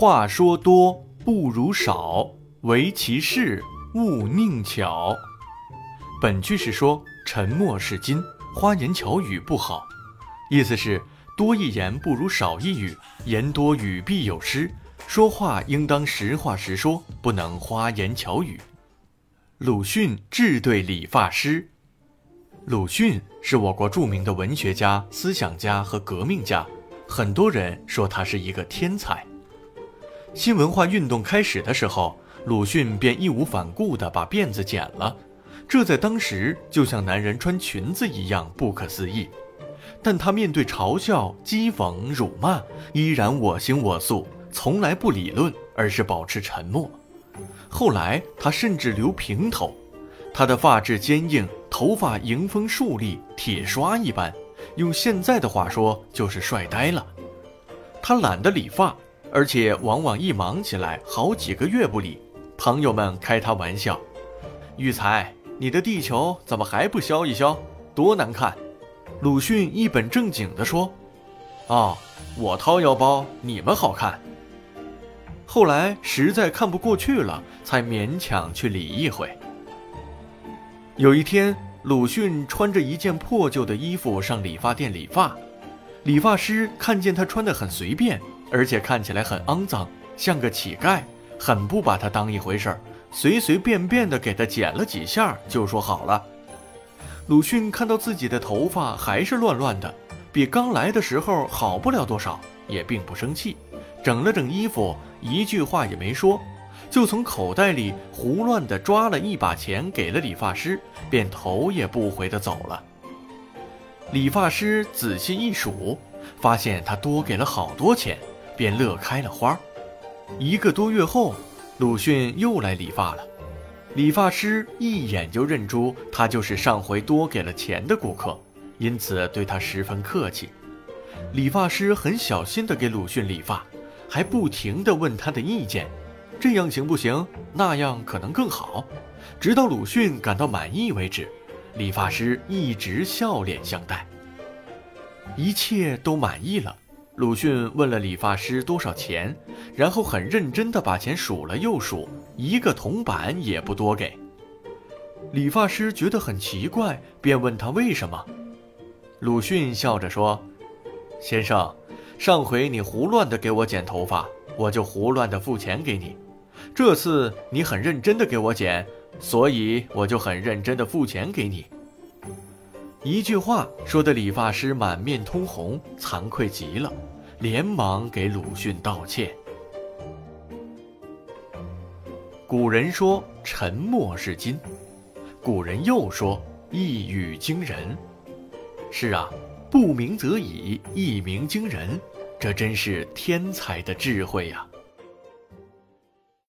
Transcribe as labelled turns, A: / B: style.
A: 话说多不如少，唯其事勿佞巧。本句是说沉默是金，花言巧语不好，意思是多一言不如少一语，言多语必有失，说话应当实话实说，不能花言巧语。鲁迅致对理发师。鲁迅是我国著名的文学家、思想家和革命家，很多人说他是一个天才。新文化运动开始的时候，鲁迅便义无反顾地把辫子剪了，这在当时就像男人穿裙子一样不可思议。但他面对嘲笑、讥讽、辱骂，依然我行我素，从来不理论，而是保持沉默。后来他甚至留平头，他的发质坚硬，头发迎风竖立，铁刷一般，用现在的话说就是帅呆了。他懒得理发。而且往往一忙起来，好几个月不理。朋友们开他玩笑：“育才，你的地球怎么还不消一消？多难看！”鲁迅一本正经地说：“哦，我掏腰包，你们好看。”后来实在看不过去了，才勉强去理一回。有一天，鲁迅穿着一件破旧的衣服上理发店理发，理发师看见他穿得很随便。而且看起来很肮脏，像个乞丐，很不把他当一回事儿，随随便便的给他剪了几下，就说好了。鲁迅看到自己的头发还是乱乱的，比刚来的时候好不了多少，也并不生气，整了整衣服，一句话也没说，就从口袋里胡乱的抓了一把钱给了理发师，便头也不回的走了。理发师仔细一数，发现他多给了好多钱。便乐开了花。一个多月后，鲁迅又来理发了。理发师一眼就认出他就是上回多给了钱的顾客，因此对他十分客气。理发师很小心地给鲁迅理发，还不停地问他的意见：这样行不行？那样可能更好。直到鲁迅感到满意为止，理发师一直笑脸相待。一切都满意了。鲁迅问了理发师多少钱，然后很认真地把钱数了又数，一个铜板也不多给。理发师觉得很奇怪，便问他为什么。鲁迅笑着说：“先生，上回你胡乱地给我剪头发，我就胡乱地付钱给你；这次你很认真地给我剪，所以我就很认真地付钱给你。”一句话说的理发师满面通红，惭愧极了，连忙给鲁迅道歉。古人说沉默是金，古人又说一语惊人。是啊，不鸣则已，一鸣惊人，这真是天才的智慧呀。